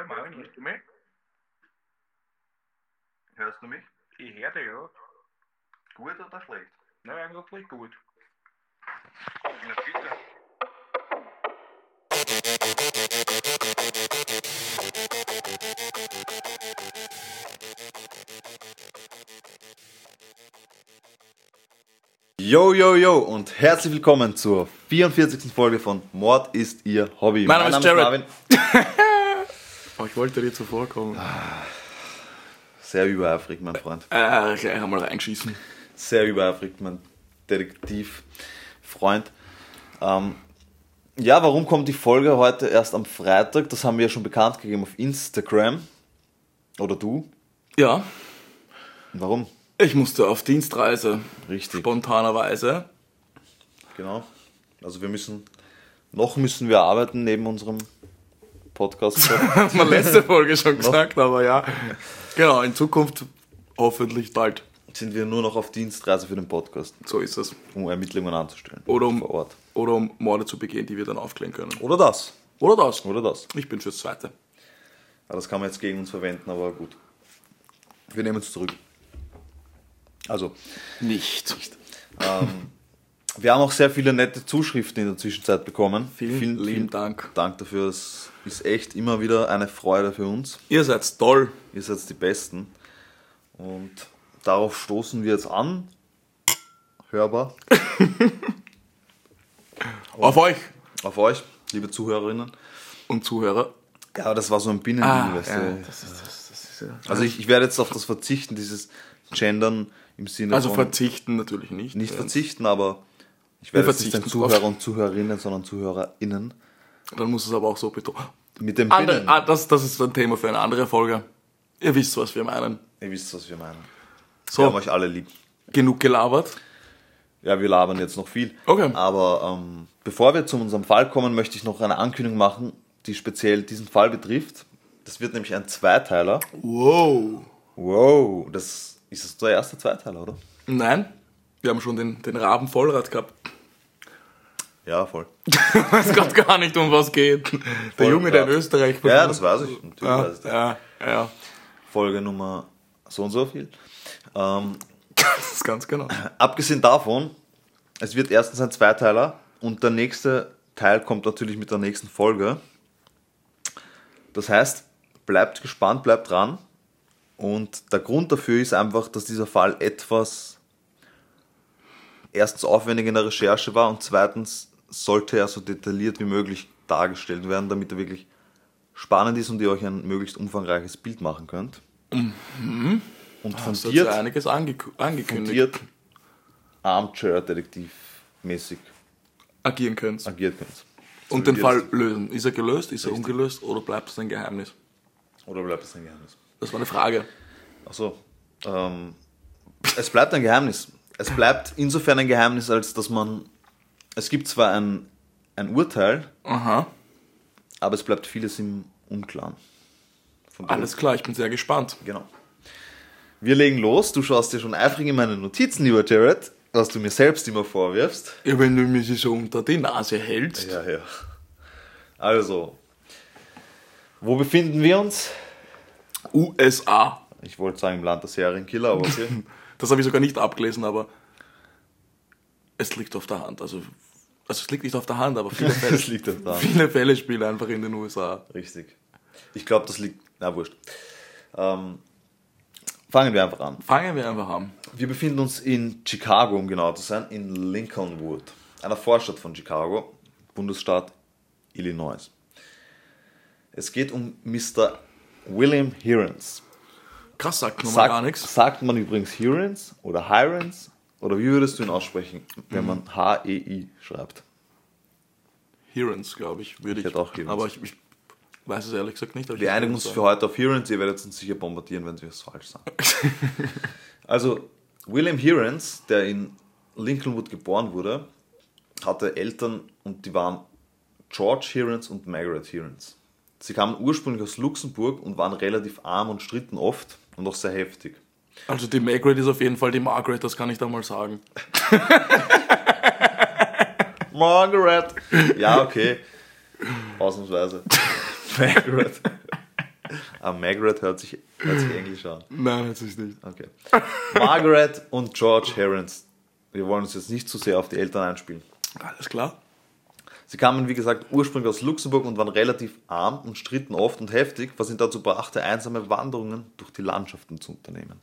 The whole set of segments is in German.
Hallo Marvin, hörst du mich? Hörst du mich? Ich höre dich, ja. Gut oder schlecht? Na, eigentlich gut. Na bitte. Yo, yo, yo und herzlich willkommen zur 44. Folge von Mord ist Ihr Hobby. Mein Name ist Jared. Oh, ich wollte dir zuvorkommen. Sehr übereifrig, mein Freund. Äh, gleich einmal reinschießen. Sehr übereifrig, mein Detektivfreund. Ähm, ja, warum kommt die Folge heute erst am Freitag? Das haben wir ja schon bekannt gegeben auf Instagram. Oder du? Ja, Warum? ich musste auf Dienstreise. Richtig. Spontanerweise. Genau. Also wir müssen, noch müssen wir arbeiten neben unserem Podcast. Hat man letzte Folge schon gesagt, aber ja. Genau, in Zukunft hoffentlich bald. sind wir nur noch auf Dienstreise für den Podcast, So ist es. um Ermittlungen anzustellen. Oder um- vor Ort. Oder um Morde zu begehen, die wir dann aufklären können. Oder das. Oder das. Oder das. Ich bin fürs Zweite. Ja, das kann man jetzt gegen uns verwenden, aber gut. Wir nehmen es zurück. Also, Nicht. Wir haben auch sehr viele nette Zuschriften in der Zwischenzeit bekommen. Vielen lieben Dank. Dank dafür. Es ist echt immer wieder eine Freude für uns. Ihr seid toll. Ihr seid die Besten. Und darauf stoßen wir jetzt an. Hörbar. Auf euch Auf euch, liebe Zuhörerinnen. und Zuhörer. Ja, aber das war so ein Binnending. weißt du. Ah, ja, das ist, das, das ist ja. Also ich, ich werde jetzt auf das verzichten, dieses Gendern im Sinne Also von... verzichten natürlich nicht. nicht Ja. verzichten, aber ich werde jetzt nicht verzichten Zuhörer und Zuhörerinnen, sondern ZuhörerInnen. Dann muss es aber auch so betonen. Mit dem Andere, Binnen. ah, das, das ist ein Thema für eine andere Folge. Ihr wisst, was wir meinen. Ihr wisst, was wir meinen. So, Wir haben euch alle lieb. genug gelabert. Ja, wir labern jetzt noch viel. Okay. Aber ähm, bevor wir zu unserem Fall kommen, möchte ich noch eine Ankündigung machen, die speziell diesen Fall betrifft. Das wird nämlich ein Zweiteiler. Wow. Wow, das ist das der erste Zweiteiler, oder? Nein, wir haben schon den, den Raben Vollrad gehabt. Ja, voll. Ich weiß gerade gar nicht, um was geht. Der Voll, Junge, der in. Österreich Ja, das weiß ich. Natürlich Ja, weiß ich das. ja, ja. Folge Nummer so und so viel. Ähm, Das ist ganz genau. Abgesehen davon, es wird erstens ein Zweiteiler und der nächste Teil kommt natürlich mit der nächsten Folge. Das heißt, bleibt gespannt, bleibt dran. Und der Grund dafür ist einfach, dass dieser Fall etwas erstens aufwendig in der Recherche war und zweitens sollte er so detailliert wie möglich dargestellt werden, damit er wirklich spannend ist und ihr euch ein möglichst umfangreiches Bild machen könnt. Und Das hat fundiert ja einiges ange angekündigt. fundiert Armchair-Detektiv-mäßig Agieren könnt. agiert könnt. Und den Fall lösen. Ist er gelöst? Ist er ungelöst? Oder bleibt es ein Geheimnis? Oder bleibt es ein Geheimnis? Das war eine Frage. Achso. Ähm, es bleibt ein Geheimnis. Es bleibt insofern ein Geheimnis, als dass man. Es gibt zwar ein, ein Urteil, Aha. aber es bleibt vieles im Unklaren. Alles klar, ich bin sehr gespannt. Genau. Wir legen los. Du schaust dir schon eifrig in meine Notizen, lieber Jared, was du mir selbst immer vorwirfst. Ja, wenn du mir sie so unter die Nase hältst. Ja, ja. Also, wo befinden wir uns? USA. Ich wollte sagen im Land der Serienkiller, aber okay. Das habe ich sogar nicht abgelesen, aber es liegt auf der Hand. Also, also es liegt nicht auf der Hand, aber viele Fälle, viele Fälle spielen einfach in den USA. Richtig. Ich glaube, das liegt. Na, wurscht. Ähm, fangen wir einfach an. Fangen wir einfach an. Wir befinden uns in Chicago, um genau zu sein, in Lincolnwood, einer Vorstadt von Chicago, Bundesstaat Illinois. Es geht um Mr. William Hearens. Krass, sagt gar Sagt, nichts. sagt man übrigens Hearens oder Hirens? Oder wie würdest du ihn aussprechen, wenn man H-E-I schreibt? Hearens, glaube ich, würde ich. hätte auch. Aber ich, ich weiß es ehrlich gesagt nicht. aber ich Wir einigen uns für heute auf Hearens, ihr werdet uns sicher bombardieren, wenn wir es falsch sagen. also, William Hearens, der in Lincolnwood geboren wurde, hatte Eltern und die waren George Hearens und Margaret Hearens. Sie kamen ursprünglich aus Luxemburg und waren relativ arm und stritten oft und auch sehr heftig. Also die Margaret ist auf jeden Fall die Margaret, das kann ich da mal sagen. Margaret! Ja, okay. Ausnahmsweise. Margaret. Ah, Margaret hört sich, hört sich Englisch an. Nein, das ist nicht. Okay. Margaret und George Herons. Wir wollen uns jetzt nicht zu sehr auf die Eltern einspielen. Alles klar. Sie kamen, wie gesagt, ursprünglich aus Luxemburg und waren relativ arm und stritten oft und heftig, was ihn dazu brachte, einsame Wanderungen durch die Landschaften zu unternehmen.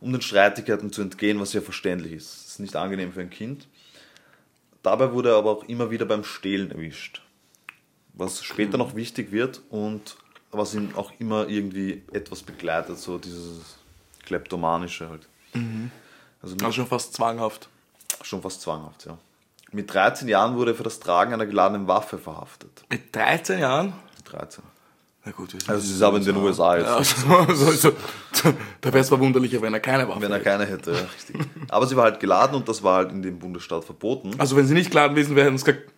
Um den Streitigkeiten zu entgehen, was ja verständlich ist. Das ist nicht angenehm für ein Kind. Dabei wurde er aber auch immer wieder beim Stehlen erwischt. Was später noch wichtig wird und was ihn auch immer irgendwie etwas begleitet, so dieses Kleptomanische halt. Also mit- Also schon fast zwanghaft. Schon fast zwanghaft, ja. Mit 13 Jahren wurde er für das Tragen einer geladenen Waffe verhaftet. Mit 13 Jahren? Mit 13. Na gut, Also es ist aber in den USA jetzt. Ja, also, so, so, da wäre es verwunderlicher, wenn er keine Waffe Wenn er keine hätte, ja, richtig. Aber sie war halt geladen und das war halt in dem Bundesstaat verboten. Also wenn sie nicht geladen gewesen wären, es gesagt,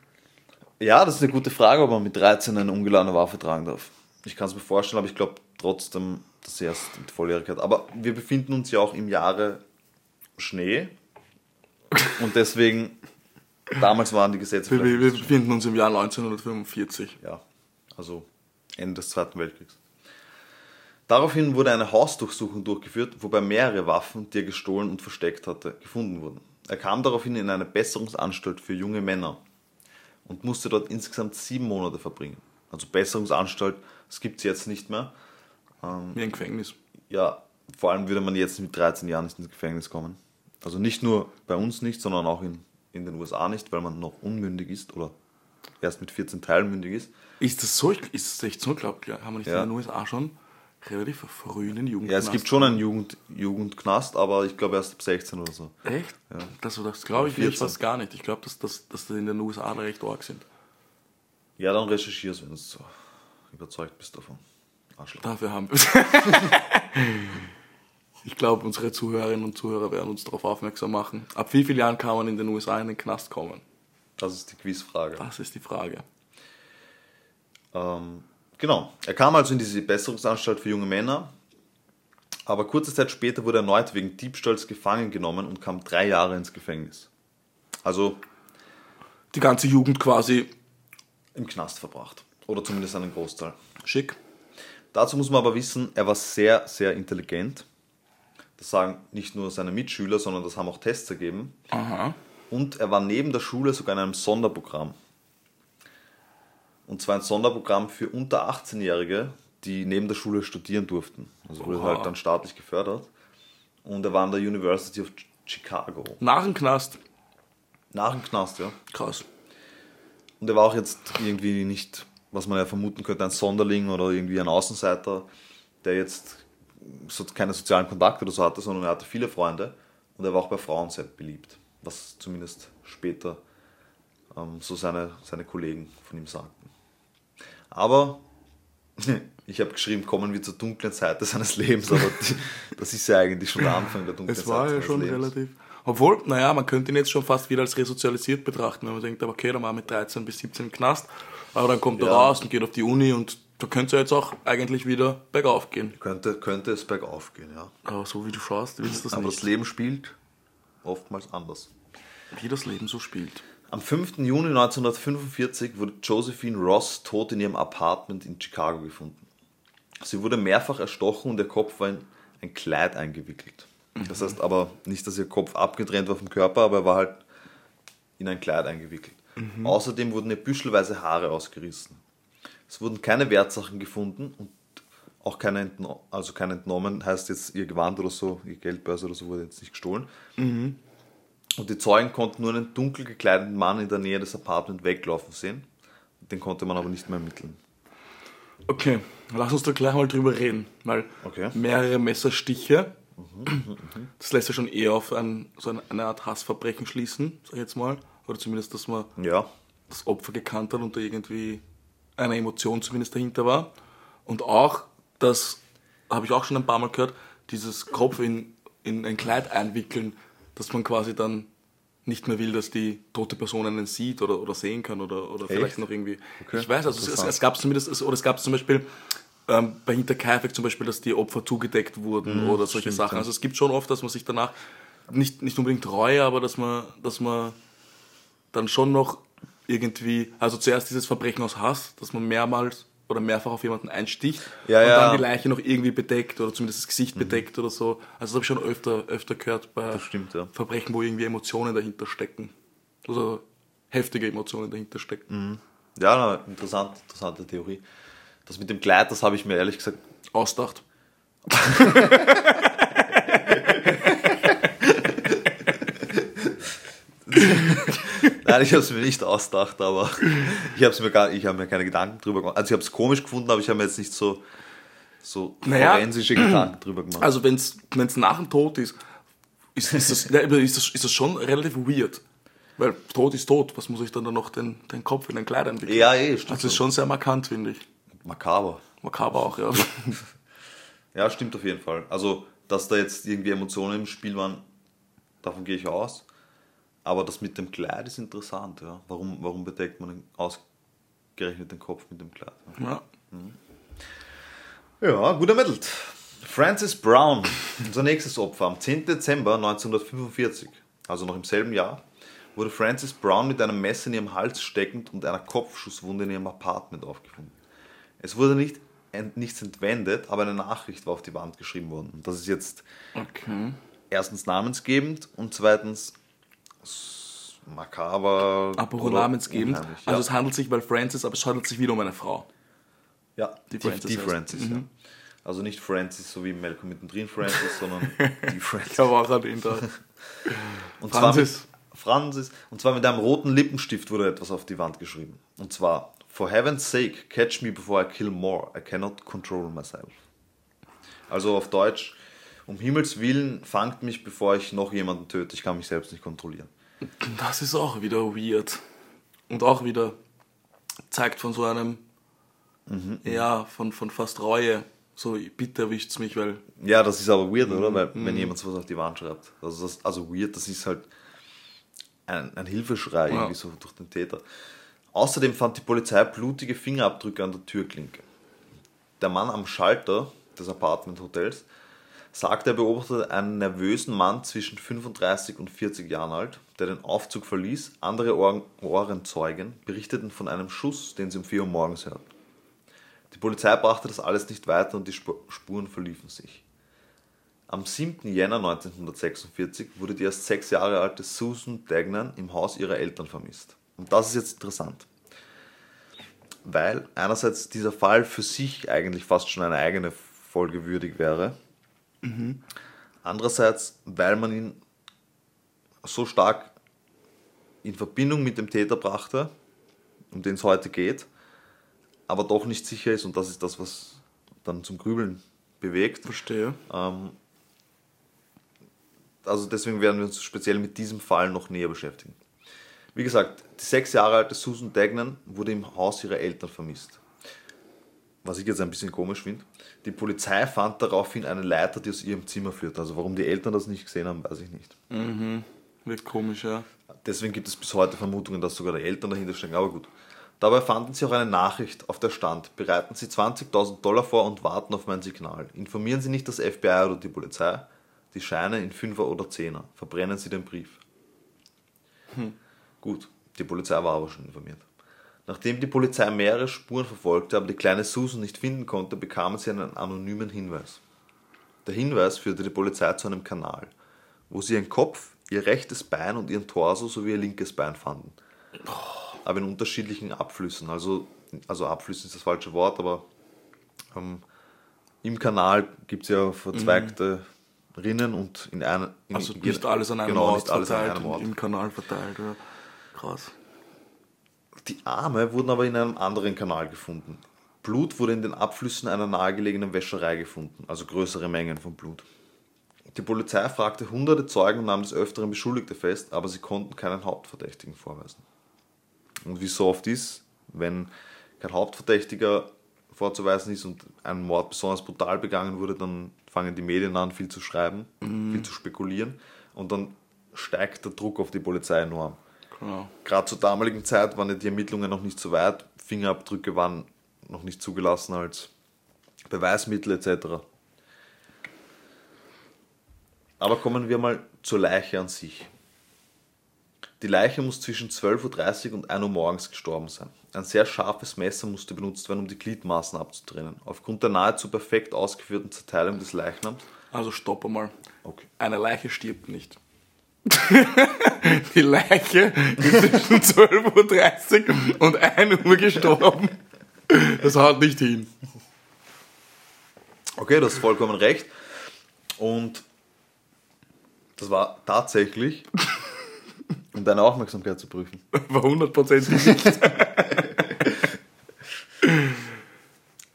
Ja, das ist eine gute Frage, ob man mit 13 eine ungeladene Waffe tragen darf. Ich kann es mir vorstellen, aber ich glaube trotzdem, dass sie erst mit Volljährigkeit. Aber wir befinden uns ja auch im Jahre Schnee. Und deswegen, damals waren die Gesetze wir, wir, befinden uns im Jahr 1945. Ja, also Ende des Zweiten Weltkriegs. Daraufhin wurde eine Hausdurchsuchung durchgeführt, wobei mehrere Waffen, die er gestohlen und versteckt hatte, gefunden wurden. Er kam daraufhin in eine Besserungsanstalt für junge Männer und musste dort insgesamt sieben Monate verbringen. Also Besserungsanstalt, das gibt es jetzt nicht mehr. Wie ein Gefängnis. Ja, vor allem würde man jetzt mit 13 Jahren nicht ins Gefängnis kommen. Also nicht nur bei uns nicht, sondern auch in, in den USA nicht, weil man noch unmündig ist oder erst mit 14 teilmündig ist. Ist das so? Ist das echt so? Glaub, ja, haben wir nicht Ja. in den USA schon relativ früh einen Jugend Ja, es gibt schon einen Jugend, Jugendknast, aber ich glaube erst ab 16 oder so. Echt? Das, das glaube ich nicht 14. fast gar nicht. Ich glaube, dass, dass, dass die in den USA da recht arg sind. Ja, dann recherchierst, wenn du so überzeugt bist davon. Arschloch. Dafür haben wir Ich glaube, unsere Zuhörerinnen und Zuhörer werden uns darauf aufmerksam machen. Ab wie vielen Jahren kann man in den USA in den Knast kommen? Das ist die Quizfrage. Das ist die Frage. Ähm, genau. Er kam also in diese Besserungsanstalt für junge Männer, aber kurze Zeit später wurde er erneut wegen Diebstahls gefangen genommen und kam drei Jahre ins Gefängnis. Also Die ganze Jugend quasi im Knast verbracht. Oder zumindest einen Großteil. schick. Dazu muss man aber wissen, er war sehr, sehr intelligent. Das sagen nicht nur seine Mitschüler, sondern das haben auch Tests ergeben. Aha. Und er war neben der Schule sogar in einem Sonderprogramm. Und zwar ein Sonderprogramm für unter 18-Jährige, die neben der Schule studieren durften. Also wurde Oha. halt dann staatlich gefördert. Und er war an der University of Chicago. Nach dem Knast. Nach dem Knast, ja. Krass. Und er war auch jetzt irgendwie nicht, was man ja vermuten könnte, ein Sonderling oder irgendwie ein Außenseiter, der jetzt so keine sozialen Kontakte oder so hatte, sondern er hatte viele Freunde und er war auch bei Frauen sehr beliebt, was zumindest später ähm, so seine, seine Kollegen von ihm sagten. Aber ich habe geschrieben, kommen wir zur dunklen Seite seines Lebens, aber das ist ja eigentlich schon der Anfang der dunklen Es Seite war ja seines schon Lebens. relativ. Obwohl, naja, man könnte ihn jetzt schon fast wieder als resozialisiert betrachten, wenn man denkt, aber okay, dann war mit 13 bis 17 im Knast, aber dann kommt er Ja. raus und geht auf die Uni und da könnte es jetzt auch eigentlich wieder bergauf gehen. Könnte, könnte es bergauf gehen, ja. Aber so wie du schaust, willst du das Aber nicht. das Leben spielt oftmals anders. wie das Leben so spielt. Am 5. Juni 1945 wurde Josephine Ross tot in ihrem Apartment in Chicago gefunden. Sie wurde mehrfach erstochen und ihr Kopf war in ein Kleid eingewickelt. Das heißt aber nicht, dass ihr Kopf abgetrennt war vom Körper, aber er war halt in ein Kleid eingewickelt. Außerdem wurden ihr büschelweise Haare ausgerissen. Es wurden keine Wertsachen gefunden und auch keine, entno also keine entnommen, heißt jetzt ihr Gewand oder so, ihr Geldbörse oder so wurde jetzt nicht gestohlen. Und die Zeugen konnten nur einen dunkel gekleideten Mann in der Nähe des Apartments weglaufen sehen. Den konnte man aber nicht mehr ermitteln. Okay, lass uns da gleich mal drüber reden, weil Okay. mehrere Messerstiche, das lässt ja schon eher auf ein, so eine, eine Art Hassverbrechen schließen, sag ich jetzt mal. Oder zumindest, dass man Ja, das Opfer gekannt hat und da irgendwie eine Emotion zumindest dahinter war. Und auch, das habe ich auch schon ein paar Mal gehört, dieses Kopf in, in ein Kleid einwickeln, dass man quasi dann nicht mehr will, dass die tote Person einen sieht oder, oder sehen kann oder, oder vielleicht noch irgendwie. Okay, Ich weiß, also es, es, gab zumindest, es- oder es gab zum Beispiel ähm, bei Hinterkaifeck zum Beispiel, dass die Opfer zugedeckt wurden oder solche Mhm, stimmt, Sachen. ja. Also es gibt schon oft, dass man sich danach nicht, nicht unbedingt reue, aber dass man, dass man dann schon noch irgendwie, also zuerst dieses Verbrechen aus Hass, dass man mehrmals oder mehrfach auf jemanden einsticht Ja, und ja. dann die Leiche noch irgendwie bedeckt oder zumindest das Gesicht bedeckt oder so. Also das habe ich schon öfter, öfter gehört bei stimmt, ja. Verbrechen, wo irgendwie Emotionen dahinter stecken. Also heftige Emotionen dahinter stecken. Mhm. Ja, na, interessant, interessante Theorie. Das mit dem Kleid, das habe ich mir ehrlich gesagt Ausdacht. Nein, ich habe es mir nicht ausgedacht, aber ich habe mir gar, ich habe mir keine Gedanken drüber gemacht. Also ich habe es komisch gefunden, aber ich habe mir jetzt nicht so so Naja. forensische Gedanken drüber gemacht. Also wenn es nach dem Tod ist, ist, ist, das, ist, das, ist das schon relativ weird. Weil Tod ist tot, was muss ich dann da noch den, den Kopf in ein Kleid entwickeln? ja, eh, stimmt. Also das ist schon sehr markant, finde ich. makaber. Makaber auch, ja. Ja, stimmt auf jeden Fall. Also, dass da jetzt irgendwie Emotionen im Spiel waren, davon gehe ich aus. Aber das mit dem Kleid ist interessant, ja. Warum, warum bedeckt man ausgerechnet den Kopf mit dem Kleid? ja. Ja, gut ermittelt. Francis Brown, unser nächstes Opfer. Am 10. Dezember 1945, also noch im selben Jahr, wurde Francis Brown mit einem Messer in ihrem Hals steckend und einer Kopfschusswunde in ihrem Apartment aufgefunden. Es wurde nicht, ent, nichts entwendet, aber eine Nachricht war auf die Wand geschrieben worden. Und das ist jetzt Okay. erstens namensgebend und zweitens makaber. Apropos namensgebend. unheimlich, Also ja. es handelt sich, weil Francis, aber es handelt sich wieder um eine Frau. Ja, die, Francis die. Francis. ja. Also nicht Francis, so wie Malcolm mittendrin Francis, sondern die Francis. Ich habe auch an ihn da. Und Francis. Zwar mit, Francis. Und zwar mit einem roten Lippenstift wurde etwas auf die Wand geschrieben. Und zwar, For heaven's sake, catch me before I kill more. I cannot control myself. Also auf Deutsch, um Himmels Willen, fangt mich, bevor ich noch jemanden töte. Ich kann mich selbst nicht kontrollieren. Das ist auch wieder weird. Und auch wieder zeigt von so einem, ja, von, von fast Reue. So, bitte erwischt's mich, weil Ja, das ist aber weird, oder? Weil, wenn jemand sowas auf die Wand schreibt. Also, das, also weird, das ist halt ein, ein Hilfeschrei irgendwie so durch den Täter. Außerdem fand die Polizei blutige Fingerabdrücke an der Türklinke. Der Mann am Schalter des Apartment-Hotels sagte, er beobachtete einen nervösen Mann zwischen 35 und 40 Jahren alt, der den Aufzug verließ. Andere Ohren, Ohrenzeugen berichteten von einem Schuss, den sie um 4 Uhr morgens hörten. Die Polizei brachte das alles nicht weiter und die Spu- Spuren verliefen sich. Am 7. Jänner 1946 wurde die erst sechs Jahre alte Susan Dagnan im Haus ihrer Eltern vermisst. Und das ist jetzt interessant. Weil einerseits dieser Fall für sich eigentlich fast schon eine eigene Folge würdig wäre. Andererseits, weil man ihn so stark in Verbindung mit dem Täter brachte, um den es heute geht, aber doch nicht sicher ist und das ist das, was dann zum Grübeln bewegt. verstehe. Ähm, also deswegen werden wir uns speziell mit diesem Fall noch näher beschäftigen. Wie gesagt, die sechs Jahre alte Susan Dagnan wurde im Haus ihrer Eltern vermisst. Was ich jetzt ein bisschen komisch finde. Die Polizei fand daraufhin eine Leiter, die aus ihrem Zimmer führt. Also warum die Eltern das nicht gesehen haben, weiß ich nicht. Wird komisch, ja. Deswegen gibt es bis heute Vermutungen, dass sogar die Eltern dahinter stecken, aber gut. Dabei fanden sie auch eine Nachricht, auf der stand, bereiten Sie 20.000 Dollar vor und warten auf mein Signal. Informieren Sie nicht das FBI oder die Polizei, die Scheine in Fünfer oder Zehner. Verbrennen Sie den Brief. Gut, die Polizei war aber schon informiert. Nachdem die Polizei mehrere Spuren verfolgte, aber die kleine Susan nicht finden konnte, bekamen sie einen anonymen Hinweis. Der Hinweis führte die Polizei zu einem Kanal, wo sie ihren Kopf, ihr rechtes Bein und ihren Torso sowie ihr linkes Bein fanden. Aber in unterschiedlichen Abflüssen. Also, also Abflüssen ist das falsche Wort, aber ähm, im Kanal gibt es ja verzweigte Rinnen und in einer. In Also nicht alles an einem genau, Ort nicht alles an verteilt, einem Ort. im Kanal verteilt. Ja. Krass. Die Arme wurden aber in einem anderen Kanal gefunden. Blut wurde in den Abflüssen einer nahegelegenen Wäscherei gefunden, also größere Mengen von Blut. Die Polizei fragte hunderte Zeugen und nahm des Öfteren Beschuldigte fest, aber sie konnten keinen Hauptverdächtigen vorweisen. Und wie so oft ist, wenn kein Hauptverdächtiger vorzuweisen ist und ein Mord besonders brutal begangen wurde, dann fangen die Medien an, viel zu schreiben, viel zu spekulieren und dann steigt der Druck auf die Polizei enorm Genau. gerade zur damaligen Zeit waren ja die Ermittlungen noch nicht so weit, Fingerabdrücke waren noch nicht zugelassen als Beweismittel etc. Aber kommen wir mal zur Leiche an sich. Die Leiche muss zwischen 12.30 Uhr und 1 Uhr morgens gestorben sein. Ein sehr scharfes Messer musste benutzt werden, um die Gliedmaßen abzutrennen. Aufgrund der nahezu perfekt ausgeführten Zerteilung des Leichnams. Also stopp einmal. Okay. Eine Leiche stirbt nicht. Die Leiche ist zwischen 12.30 Uhr und 1 Uhr gestorben. Das haut nicht hin. Okay, du hast vollkommen recht. Und das war tatsächlich, um deine Aufmerksamkeit zu prüfen. War hundertprozentig nicht.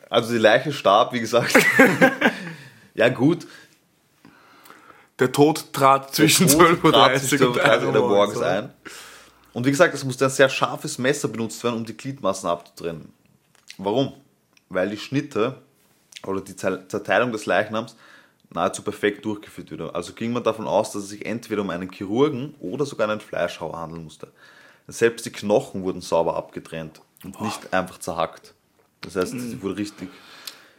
Also die Leiche starb, wie gesagt. ja gut, Der Tod trat zwischen Der Tod trat 12.30 zwischen Uhr und 12:30 1 Uhr morgens ein. Und wie gesagt, es musste ein sehr scharfes Messer benutzt werden, um die Gliedmaßen abzutrennen. Warum? Weil die Schnitte oder die Zer- Zerteilung des Leichnams nahezu perfekt durchgeführt wurde. Also ging man davon aus, dass es sich entweder um einen Chirurgen oder sogar einen Fleischhauer handeln musste. Selbst die Knochen wurden sauber abgetrennt und nicht einfach zerhackt. Das heißt, sie wurde richtig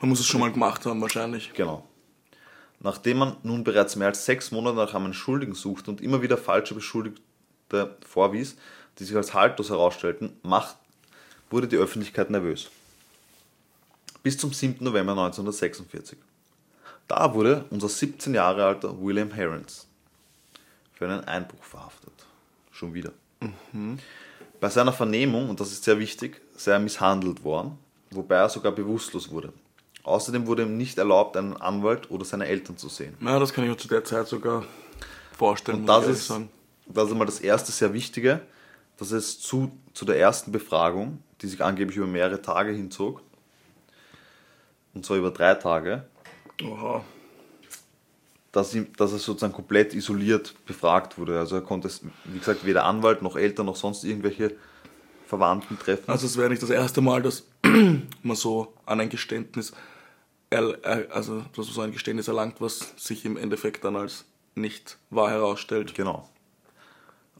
Man muss es schon mal gemacht haben, wahrscheinlich. Genau. Nachdem man nun bereits mehr als sechs Monate nach einem Schuldigen suchte und immer wieder falsche Beschuldigte vorwies, die sich als haltlos herausstellten, macht, wurde die Öffentlichkeit nervös. Bis zum 7. November 1946. Da wurde unser 17 Jahre alter William Herons für einen Einbruch verhaftet. Schon wieder. Bei seiner Vernehmung, und das ist sehr wichtig, sei er misshandelt worden, wobei er sogar bewusstlos wurde. Außerdem wurde ihm nicht erlaubt, einen Anwalt oder seine Eltern zu sehen. Ja, das kann ich mir zu der Zeit sogar vorstellen. Und das ist, sagen. das ist einmal das erste sehr Wichtige, dass es zu, zu der ersten Befragung, die sich angeblich über mehrere Tage hinzog, und zwar über drei Tage, Oha. dass, ihm, dass er sozusagen komplett isoliert befragt wurde. Also er konnte, es, wie gesagt, weder Anwalt noch Eltern noch sonst irgendwelche Verwandten treffen. Also es wäre nicht das erste Mal, dass man so an ein Geständnis, also dass man so ein Geständnis erlangt, was sich im Endeffekt dann als nicht wahr herausstellt. genau.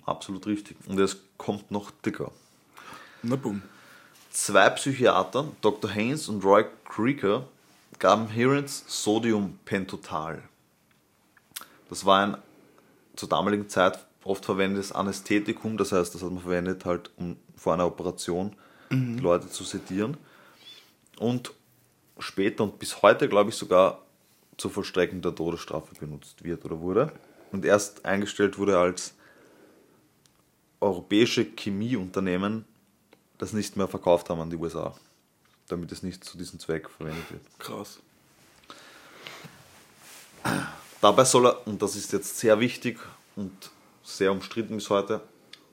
Absolut richtig. Und es kommt noch dicker. Na bumm. Zwei Psychiater, Dr. Haynes und Roy Creaker, gaben Herons Sodiumpentotal. Das war ein zur damaligen Zeit oft verwendetes Anästhetikum, das heißt, das hat man verwendet halt, um vor einer Operation die Leute zu sedieren. Und später und bis heute, glaube ich, sogar zur Vollstreckung der Todesstrafe benutzt wird oder wurde. Und erst eingestellt wurde als europäische Chemieunternehmen das nicht mehr verkauft haben an die USA, damit es nicht zu diesem Zweck verwendet wird. Krass. Dabei soll er, und das ist jetzt sehr wichtig und sehr umstritten bis heute,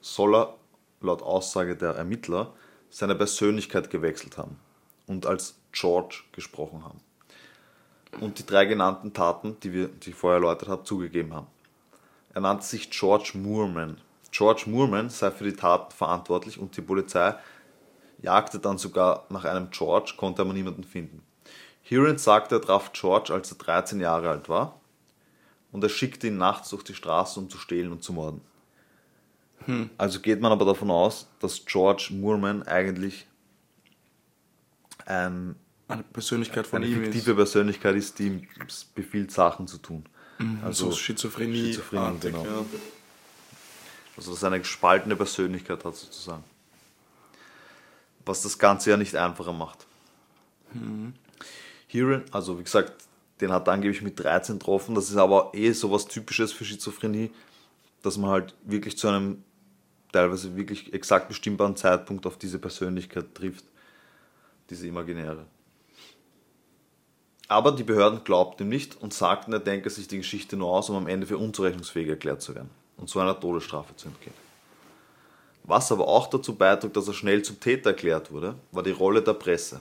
soll er laut Aussage der Ermittler seine Persönlichkeit gewechselt haben und als George gesprochen haben. Und die drei genannten Taten, die, wir, die ich vorher erläutert habe, zugegeben haben. Er nannte sich George Moorman. George Moorman sei für die Taten verantwortlich und die Polizei jagte dann sogar nach einem George, konnte aber niemanden finden. Heron sagte, er traf George, als er 13 Jahre alt war und er schickte ihn nachts durch die Straßen, um zu stehlen und zu morden. Also geht man aber davon aus, dass George Moorman eigentlich ein, Eine Persönlichkeit von eine ihm fiktive ist. Persönlichkeit ist, die ihm befiehlt, Sachen zu tun. Also so Schizophrenie. Schizophrenie, artig, genau. ja. Also dass er eine gespaltene Persönlichkeit hat sozusagen. Was das Ganze ja nicht einfacher macht. Heron, also wie gesagt, den hat er angeblich mit 13 getroffen. Das ist aber eh sowas Typisches für Schizophrenie, dass man halt wirklich zu einem teilweise wirklich exakt bestimmbaren Zeitpunkt auf diese Persönlichkeit trifft. Diese imaginäre. Aber die Behörden glaubten ihm nicht und sagten, er denke sich die Geschichte nur aus, um am Ende für unzurechnungsfähig erklärt zu werden und so einer Todesstrafe zu entgehen. Was aber auch dazu beitrug, dass er schnell zum Täter erklärt wurde, war die Rolle der Presse.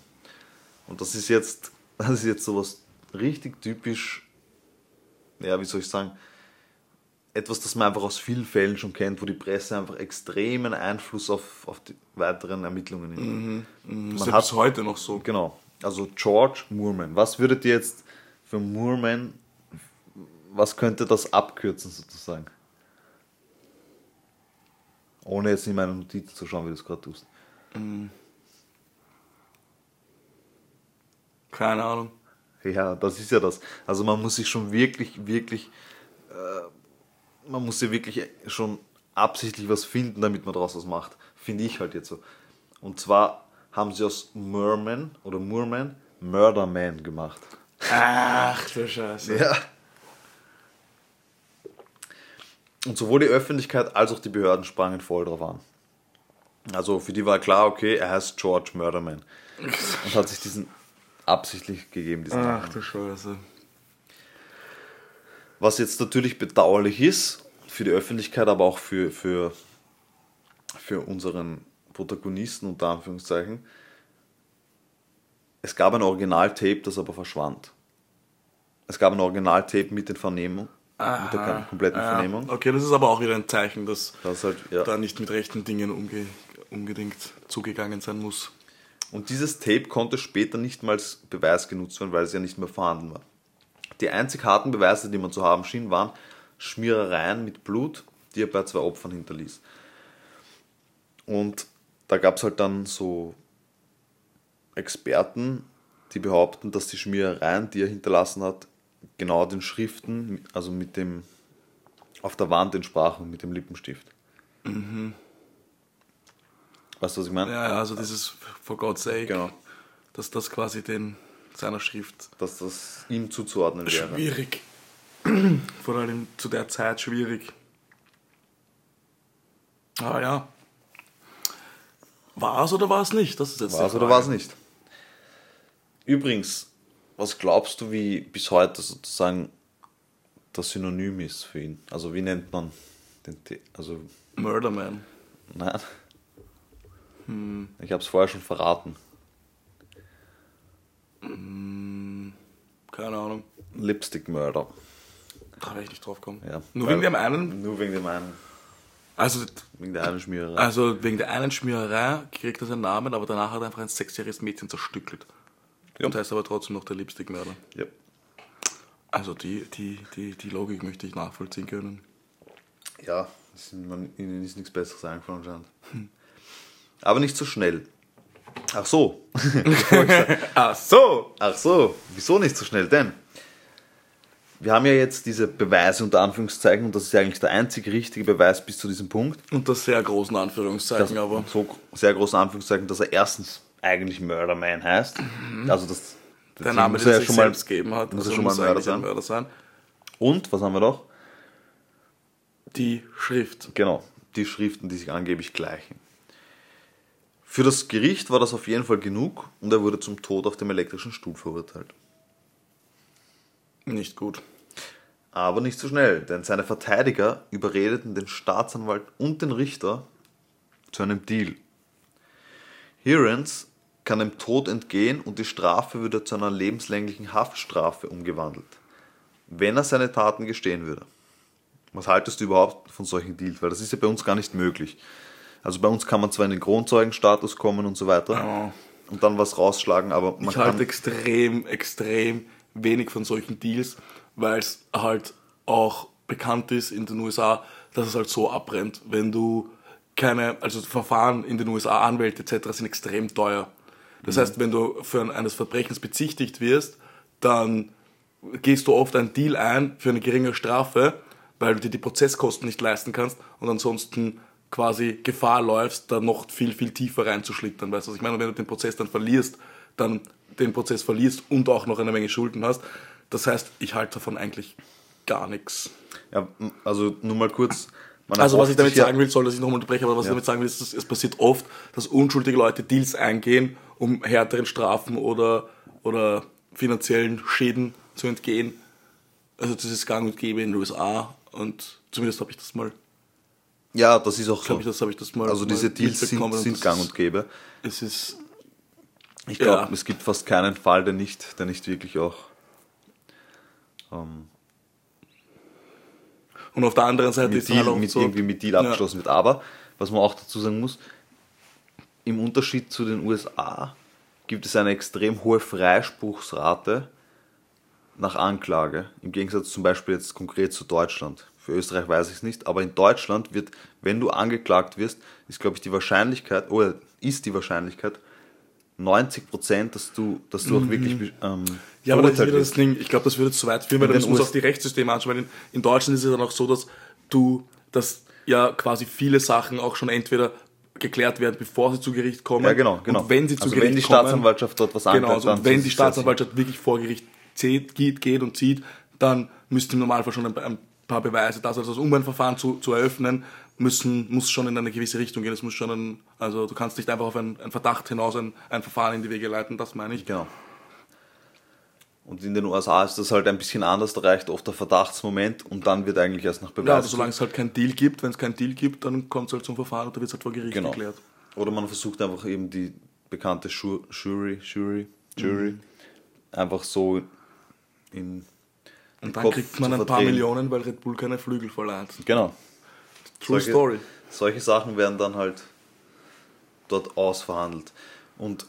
Und das ist jetzt, das ist jetzt sowas richtig typisch, ja, wie soll ich sagen, etwas, das man einfach aus vielen Fällen schon kennt, wo die Presse einfach extremen Einfluss auf, auf die weiteren Ermittlungen nimmt. Das Man ist ja hat- bis heute noch so. Genau. Also George Moorman. Was würdet ihr jetzt für Moorman, was könnte das abkürzen sozusagen? Ohne jetzt in meine Notizen zu schauen, wie du es gerade tust. Keine Ahnung. Ja, das ist ja das. Also man muss sich schon wirklich, wirklich, äh, man muss sich wirklich schon absichtlich was finden, damit man daraus was macht. Finde ich halt jetzt so. Und zwar haben sie aus Merman oder Moorman Murderman gemacht. Ach du Scheiße. Ja. Und sowohl die Öffentlichkeit als auch die Behörden sprangen voll drauf an. Also für die war klar, okay, er heißt George Murderman. Und hat sich diesen absichtlich gegeben, diesen Ach Namen. du Scheiße. Was jetzt natürlich bedauerlich ist, für die Öffentlichkeit, aber auch für, für, für unseren Protagonisten, unter Anführungszeichen. Es gab ein Originaltape, das aber verschwand. Es gab ein Originaltape mit den Vernehmungen, mit der kompletten Ja, Vernehmung. okay, das ist aber auch wieder ein Zeichen, dass Das halt, ja. da nicht mit rechten Dingen umge unbedingt zugegangen sein muss. Und dieses Tape konnte später nicht mal als Beweis genutzt werden, weil es ja nicht mehr vorhanden war. Die einzig harten Beweise, die man zu haben schien, waren Schmierereien mit Blut, die er bei zwei Opfern hinterließ. Und da gab es halt dann so Experten, die behaupten, dass die Schmierereien, die er hinterlassen hat, genau den Schriften, also mit dem auf der Wand entsprachen, mit dem Lippenstift. Weißt du, was ich meine? Ja, also dieses For God's sake, Genau. dass das quasi den seiner Schrift Dass das ihm zuzuordnen wäre. schwierig. Vor allem zu der Zeit schwierig. Ah ja. War es oder war es nicht? Das ist jetzt War es oder war es nicht? Übrigens, was glaubst du, wie bis heute sozusagen das Synonym ist für ihn? Also wie nennt man den T Also Murderman. nein. Hm. Ich habe es vorher schon verraten. Keine Ahnung. Lipstick Murder. Da werde ich nicht drauf kommen. Ja. Nur Weil- wegen dem einen. Nur wegen dem einen, Also, wegen der einen Schmiererei. also wegen der einen Schmiererei kriegt er seinen Namen, aber danach hat er einfach ein sechsjähriges Mädchen zerstückelt. Ja. Und heißt aber trotzdem noch der Lipstick-Mörder. ja. Also die, die, die, die Logik möchte ich nachvollziehen können. ja, ist- man, ihnen ist nichts Besseres eingefallen anscheinend. Aber nicht so schnell. Ach so. Ach so! Ach so, wieso nicht so schnell? Denn wir haben ja jetzt diese Beweise unter Anführungszeichen und das ist ja eigentlich der einzige richtige Beweis bis zu diesem Punkt. Unter sehr großen Anführungszeichen, Das, aber. so sehr großen Anführungszeichen, dass er erstens eigentlich Murderman heißt. Also das, Der Name, muss den er ja sich schon mal selbst gegeben hat, muss er also schon mal ein Mörder ein sein. Mörder sein. Und was haben wir noch? Die Schrift. Genau, die Schriften, die sich angeblich gleichen. Für das Gericht war das auf jeden Fall genug und er wurde zum Tod auf dem elektrischen Stuhl verurteilt. Nicht gut. Aber nicht so schnell, denn seine Verteidiger überredeten den Staatsanwalt und den Richter zu einem Deal. Hirens kann dem Tod entgehen und die Strafe würde zu einer lebenslänglichen Haftstrafe umgewandelt, wenn er seine Taten gestehen würde. Was haltest du überhaupt von solchen Deals? Weil das ist ja bei uns gar nicht möglich. Also bei uns kann man zwar in den Kronzeugenstatus kommen und so weiter Ja. und dann was rausschlagen, aber man Ich halte kann... extrem, extrem wenig von solchen Deals, weil es halt auch bekannt ist in den USA, dass es halt so abbrennt, wenn du keine, also Verfahren in den USA, Anwälte etc. sind extrem teuer. Das heißt, wenn du für ein, eines Verbrechens bezichtigt wirst, dann gehst du oft einen Deal ein für eine geringe Strafe, weil du dir die Prozesskosten nicht leisten kannst und ansonsten quasi Gefahr läufst, da noch viel, viel tiefer reinzuschlittern. Weißt du, was ich meine? Wenn du den Prozess dann verlierst, dann den Prozess verlierst und auch noch eine Menge Schulden hast. Das heißt, ich halte davon eigentlich gar nichts. Ja, also nur mal kurz... man Also was ich damit ja- sagen will, soll, dass ich nochmal unterbreche, aber was ich damit sagen will, ist, dass es passiert oft, dass unschuldige Leute Deals eingehen, um härteren Strafen oder, oder finanziellen Schäden zu entgehen. Also das ist gang und gäbe in den USA und zumindest habe ich das mal, Ja, das ist auch so. ich, das habe ich das mal also diese mal Deals sind, sind gang und gäbe. Es ist, Ich glaube, Ja. es gibt fast keinen Fall, der nicht, der nicht wirklich auch. Ähm, und auf der anderen Seite mit ist halt Deal, auch mit, so, irgendwie mit Deal abgeschlossen wird. Aber, was man auch dazu sagen muss, im Unterschied zu den USA gibt es eine extrem hohe Freispruchsrate nach Anklage. Im Gegensatz zum Beispiel jetzt konkret zu Deutschland. Für Österreich weiß ich es nicht, aber in Deutschland wird, wenn du angeklagt wirst, ist glaube ich die Wahrscheinlichkeit, oder ist die Wahrscheinlichkeit 90 Prozent, dass du, dass du auch wirklich ähm, Mhm. Ja, aber das ist wieder das. Ding, ich glaube, das würde zu weit führen, weil muss US auch die Rechtssysteme anschauen. In, in Deutschland ist es dann auch so, dass du, dass ja quasi viele Sachen auch schon entweder geklärt werden, bevor sie zu Gericht kommen. Ja, genau, genau. Und wenn sie zu also Gericht wenn die kommen, Staatsanwaltschaft dort was Genau, anklagt, also dann wenn die Staatsanwaltschaft wirklich vor Gericht zieht, geht, geht und zieht, dann müsste im Normalfall schon ein, ein paar Beweise, das also das Umweltverfahren zu, zu eröffnen, müssen, muss schon in eine gewisse Richtung gehen. Es muss schon ein, also du kannst nicht einfach auf einen, einen Verdacht hinaus ein, ein Verfahren in die Wege leiten, das meine ich. Genau. Und in den USA ist das halt ein bisschen anders, da reicht oft der Verdachtsmoment und dann wird eigentlich erst nach Ja, Beweis. also solange es halt keinen Deal gibt, wenn es keinen Deal gibt, dann kommt es halt zum Verfahren und da wird es halt vor Gericht Genau. geklärt. Oder man versucht einfach eben die bekannte Ju- Jury, Jury, Jury Mhm. einfach so in Und dann Kopf kriegt man ein paar. Millionen, weil Red Bull keine Flügel verleiht. Genau. True Solche- Story. Solche Sachen werden dann halt dort ausverhandelt. Und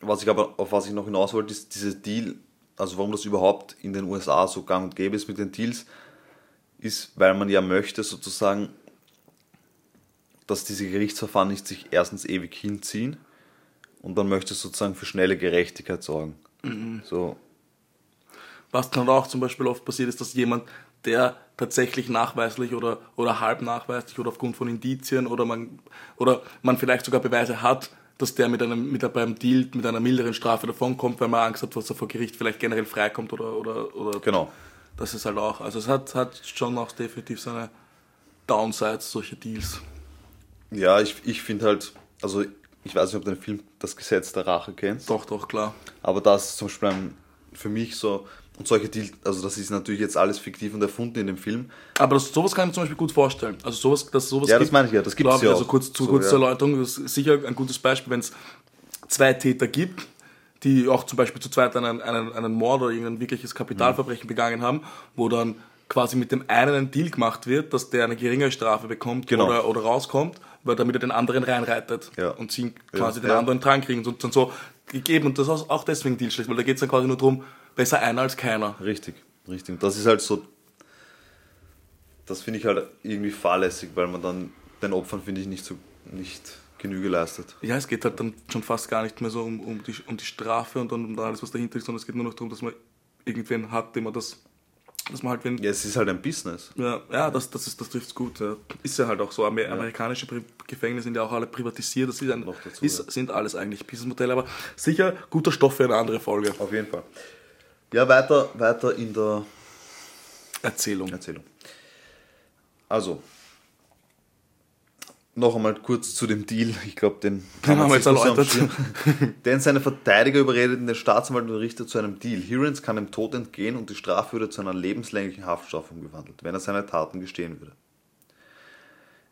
was ich aber, auf was ich noch hinaus wollte, ist dieser Deal, also warum das überhaupt in den USA so gang und gäbe ist mit den Deals, ist, weil man ja möchte sozusagen, dass diese Gerichtsverfahren nicht sich erstens ewig hinziehen und man möchte sozusagen für schnelle Gerechtigkeit sorgen. So, Was dann auch zum Beispiel oft passiert, ist, dass jemand, der tatsächlich nachweislich oder, oder halb nachweislich oder aufgrund von Indizien oder man, oder man vielleicht sogar Beweise hat, dass der mit einem, mit einem, Deal mit einer milderen Strafe davonkommt, weil man Angst hat, dass er vor Gericht vielleicht generell freikommt oder, oder, oder genau. das ist halt auch, also es hat, hat schon auch definitiv seine Downsides, solche Deals. Ja, ich, ich finde halt, also ich weiß nicht, ob du den Film Das Gesetz der Rache kennst. Doch, doch, klar. Aber das ist zum Beispiel ein, für mich so, und solche Deals, also das ist natürlich jetzt alles fiktiv und erfunden in dem Film. Aber das, sowas kann ich mir zum Beispiel gut vorstellen. Also sowas, dass sowas Ja, das gibt, meine ich ja, das glaub ich. ja Also auch. kurz, zu, So, kurz ja. zur Erläuterung, das ist sicher ein gutes Beispiel, wenn es zwei Täter gibt, die auch zum Beispiel zu zweit einen, einen, einen Mord oder irgendein wirkliches Kapitalverbrechen Mhm. begangen haben, wo dann quasi mit dem einen ein Deal gemacht wird, dass der eine geringere Strafe bekommt Genau. oder, oder rauskommt, weil damit er den anderen reinreitet Ja. und sie quasi Ja. den anderen dran kriegen und dann so gegeben. Und das ist auch deswegen Deal schlecht, weil da geht es dann quasi nur darum, besser einer als keiner. Richtig, richtig. Das ist halt so, das finde ich halt irgendwie fahrlässig, weil man dann den Opfern, finde ich, nicht so, nicht Genüge leistet. Ja, es geht halt dann schon fast gar nicht mehr so um, um, die, um die Strafe und dann um alles, was dahinter ist, sondern es geht nur noch darum, dass man irgendwen hat, dem man das, dass man halt wen, Ja, es ist halt ein Business. ja, ja das, das, ist, das trifft gut. Ja. Ist ja halt auch so. Amer Amerikanische Pri Gefängnisse sind ja auch alle privatisiert. Das ist ein, dazu, ist, ja. sind alles eigentlich Businessmodelle, aber sicher guter Stoff für eine andere Folge. Auf jeden Fall. Ja, weiter, weiter in der Erzählung. Erzählung. Also, noch einmal kurz zu dem Deal. Ich glaube, den Den haben wir jetzt erläutert. Denn seine Verteidiger überredeten den Staatsanwalt und den Richter zu einem Deal. Hirons kann dem Tod entgehen und die Strafe würde zu einer lebenslänglichen Haftstrafe umgewandelt, wenn er seine Taten gestehen würde.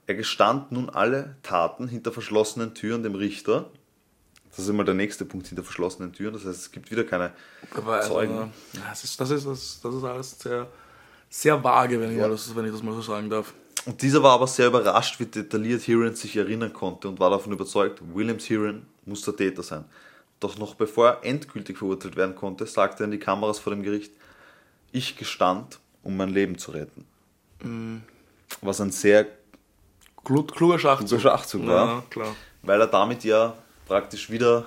Er gestand nun alle Taten hinter verschlossenen Türen dem Richter. Das ist immer der nächste Punkt hinter verschlossenen Türen. Das heißt, es gibt wieder keine Aber also, Zeugen. das, ist, das, ist, das, ist alles sehr, sehr vage, wenn ich, das, wenn ich das mal so sagen darf. Und dieser war aber sehr überrascht, wie detailliert Heron sich erinnern konnte und war davon überzeugt, Williams Heron muss der Täter sein. Doch noch bevor er endgültig verurteilt werden konnte, sagte er in die Kameras vor dem Gericht, ich gestand, um mein Leben zu retten. Was ein sehr Klu- Kluger Schachzug. guter Schachzug war, Ja, klar. weil er damit ja praktisch wieder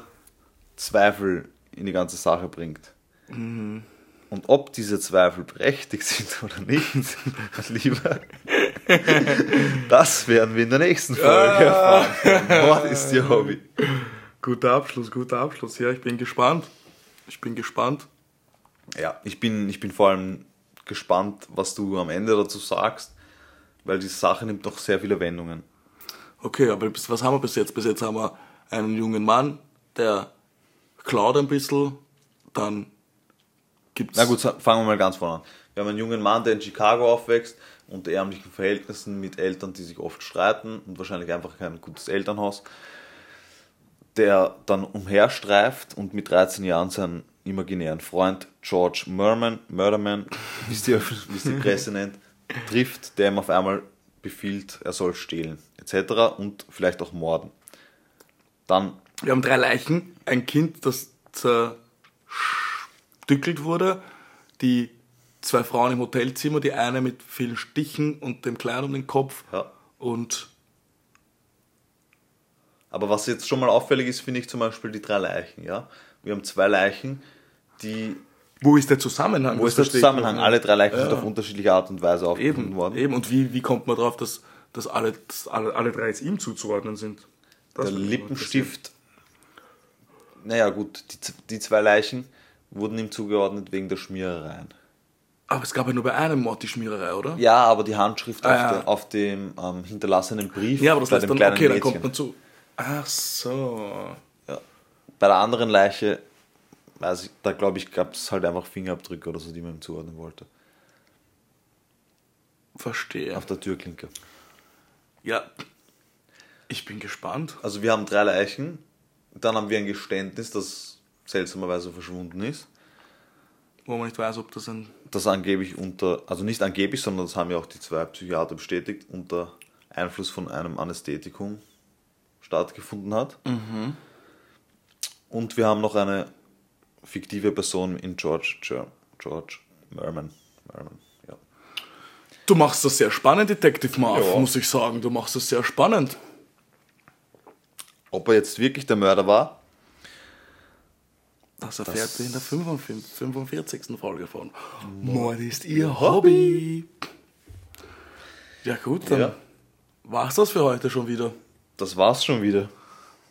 Zweifel in die ganze Sache bringt. Und ob diese Zweifel berechtigt sind oder nicht, Lieber, das werden wir in der nächsten Folge erfahren. Mord ist ihr Hobby. Guter Abschluss, guter Abschluss. Ja, ich bin gespannt. Ich bin gespannt. Ja, ich bin, ich bin vor allem gespannt, was du am Ende dazu sagst, weil die Sache nimmt noch sehr viele Wendungen. Okay, aber bis, was haben wir bis jetzt? Bis jetzt haben wir einen jungen Mann, der klaut ein bisschen, dann gibt's... Na gut, fangen wir mal ganz vorne an. Wir haben einen jungen Mann, der in Chicago aufwächst, unter ärmlichen Verhältnissen mit Eltern, die sich oft streiten und wahrscheinlich einfach kein gutes Elternhaus, der dann umherstreift und mit 13 Jahren seinen imaginären Freund George Merman, Murderman, wie es die, die Presse nennt, trifft, der ihm auf einmal befiehlt, er soll stehlen, etc. und vielleicht auch morden. Dann Wir haben drei Leichen, ein Kind, das zerstückelt wurde, die zwei Frauen im Hotelzimmer, die eine mit vielen Stichen und dem Kleid um den Kopf Ja. und Aber was jetzt schon mal auffällig ist, finde ich zum Beispiel die drei Leichen. Ja? Wir haben zwei Leichen, die. wo ist der Zusammenhang? Wo ist der Zusammenhang? Alle drei Leichen sind Ja. auf unterschiedliche Art und Weise aufgefunden worden. eben. Und wie, wie kommt man drauf, dass, dass alle, dass alle, alle drei jetzt ihm zuzuordnen sind. Das Der Lippenstift. Naja, gut, die, die zwei Leichen wurden ihm zugeordnet wegen der Schmierereien. Aber es gab ja nur bei einem Mord die Schmiererei, oder? Ja, aber die Handschrift Ah, auf, ja. der- auf dem ähm, hinterlassenen Brief Ja, aber das bei heißt dem dann, okay, dann Mädchen. kommt man zu. Ach so. ja. Bei der anderen Leiche, weiß ich, da glaube ich, gab es halt einfach Fingerabdrücke oder so, die man ihm zuordnen wollte. Verstehe. Auf der Türklinke. Ja. Ich bin gespannt. Also wir haben drei Leichen, dann haben wir ein Geständnis, das seltsamerweise verschwunden ist. Wo man nicht weiß, ob das ein. das angeblich unter, also nicht angeblich, sondern das haben ja auch die zwei Psychiater bestätigt, unter Einfluss von einem Anästhetikum stattgefunden hat. Und wir haben noch eine fiktive Person in George, George Merman. Merman ja. Du machst das sehr spannend, Detective Marv, Ja. muss ich sagen. Du machst das sehr spannend. Ob er jetzt wirklich der Mörder war, Das erfährt Das- ihr in der 45. 45. Folge von Mord ist ihr Hobby. Ja gut, dann Ja. war's das für heute schon wieder. das war's schon wieder.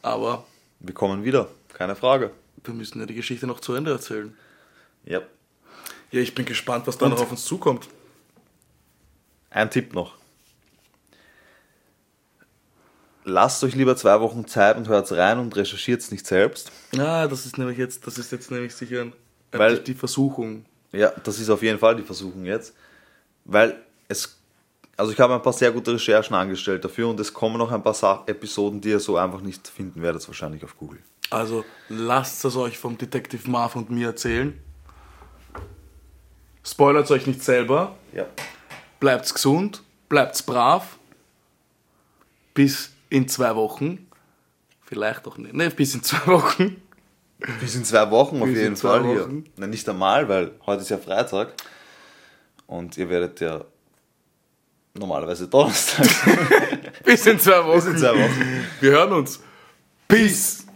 Aber Wir kommen wieder, keine Frage. wir müssen ja die Geschichte noch zu Ende erzählen. Ja. Ja, ich bin gespannt, was da noch auf uns zukommt. Ein Tipp noch. Lasst euch lieber zwei Wochen Zeit und hört rein und recherchiert nicht selbst. Ja, das ist nämlich jetzt, das ist jetzt nämlich sicher ein, Weil- die Versuchung. Ja, das ist auf jeden Fall die Versuchung jetzt. Weil es, also ich habe ein paar sehr gute Recherchen angestellt dafür und es kommen noch ein paar Sa Episoden, die ihr so einfach nicht finden werdet, wahrscheinlich auf Google. Also lasst es euch vom Detective Marv und mir erzählen. Spoilert euch nicht selber. Ja. Bleibt's gesund, bleibt's brav. Bis in zwei Wochen. Vielleicht auch nicht. Ne, bis in zwei Wochen. Bis in zwei Wochen auf Bis jeden Fall hier. Wochen. Na, nicht einmal, weil heute ist ja Freitag. Und ihr werdet ja normalerweise Donnerstag. Bis in zwei Wochen. Bis in zwei Wochen. Wir hören uns. Peace.